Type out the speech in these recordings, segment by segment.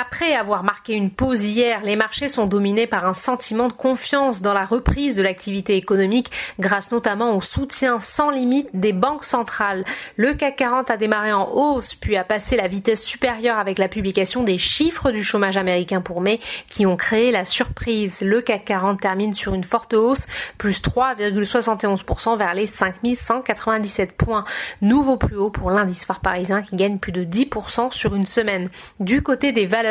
Après avoir marqué une pause hier, les marchés sont dominés par un sentiment de confiance dans la reprise de l'activité économique grâce notamment au soutien sans limite des banques centrales. Le CAC 40 a démarré en hausse puis a passé la vitesse supérieure avec la publication des chiffres du chômage américain pour mai qui ont créé la surprise. Le CAC 40 termine sur une forte hausse, plus 3,71% vers les 5197 points. Nouveau plus haut pour l'indice phare parisien qui gagne plus de 10% sur une semaine. Du côté des valeurs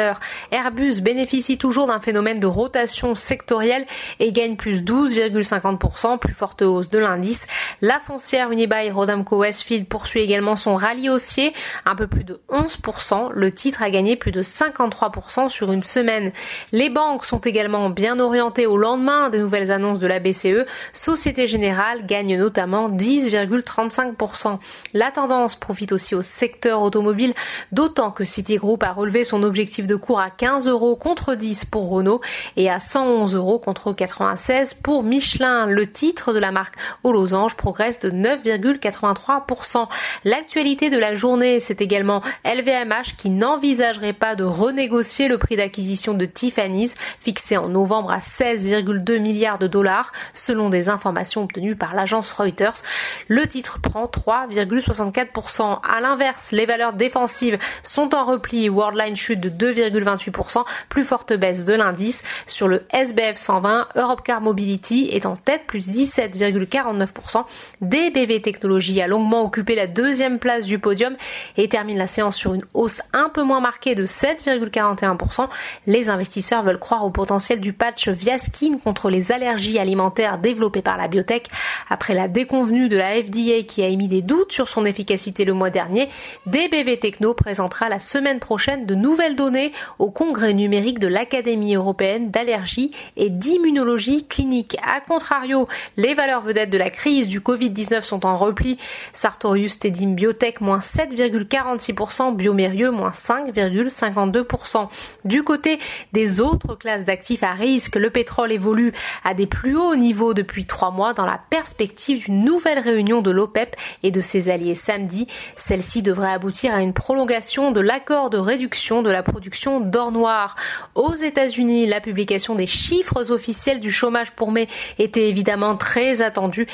Airbus bénéficie toujours d'un phénomène de rotation sectorielle et gagne plus 12,50%, plus forte hausse de l'indice. La foncière Unibail Rodamco Westfield poursuit également son rallye haussier, un peu plus de 11%. Le titre a gagné plus de 53% sur une semaine. Les banques sont également bien orientées au lendemain des nouvelles annonces de la BCE. Société Générale gagne notamment 10,35%. La tendance profite aussi au secteur automobile, d'autant que Citigroup a relevé son objectif de cours à 15 euros contre 10 pour Renault et à 111 euros contre 96 pour Michelin. Le titre de la marque aux losanges de 9,83%. L'actualité de la journée, c'est également LVMH qui n'envisagerait pas de renégocier le prix d'acquisition de Tiffany's fixé en novembre à 16,2 milliards de dollars selon des informations obtenues par l'agence Reuters. Le titre prend 3,64%. À l'inverse, les valeurs défensives sont en repli. Worldline chute de 2, 2,28%, plus forte baisse de l'indice. Sur le SBF 120, Europcar Mobility est en tête, plus 17,49%. DBV Technologies a longuement occupé la deuxième place du podium et termine la séance sur une hausse un peu moins marquée de 7,41%. Les investisseurs veulent croire au potentiel du patch Viaskin contre les allergies alimentaires développées par la biotech. Après la déconvenue de la FDA qui a émis des doutes sur son efficacité le mois dernier, DBV Techno présentera la semaine prochaine de nouvelles données au congrès numérique de l'Académie européenne d'allergie et d'immunologie clinique. A contrario, les valeurs vedettes de la crise du Covid-19 sont en repli. Sartorius Tedim Biotech moins 7,46%, Biomérieux moins 5,52%. Du côté des autres classes d'actifs à risque, le pétrole évolue à des plus hauts niveaux depuis trois mois dans la perspective d'une nouvelle réunion de l'OPEP et de ses alliés samedi. Celle-ci devrait aboutir à une prolongation de l'accord de réduction de la production d'or noir. Aux États-Unis, la publication des chiffres officiels du chômage pour mai était évidemment très attendue.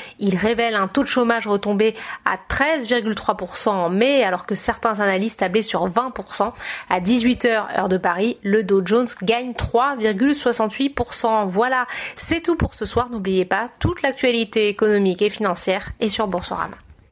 Un taux de chômage retombé à 13,3% en mai, alors que certains analystes tablaient sur 20%. À 18h, heure de Paris, le Dow Jones gagne 3,68%. Voilà, c'est tout pour ce soir. N'oubliez pas, toute l'actualité économique et financière est sur Boursorama.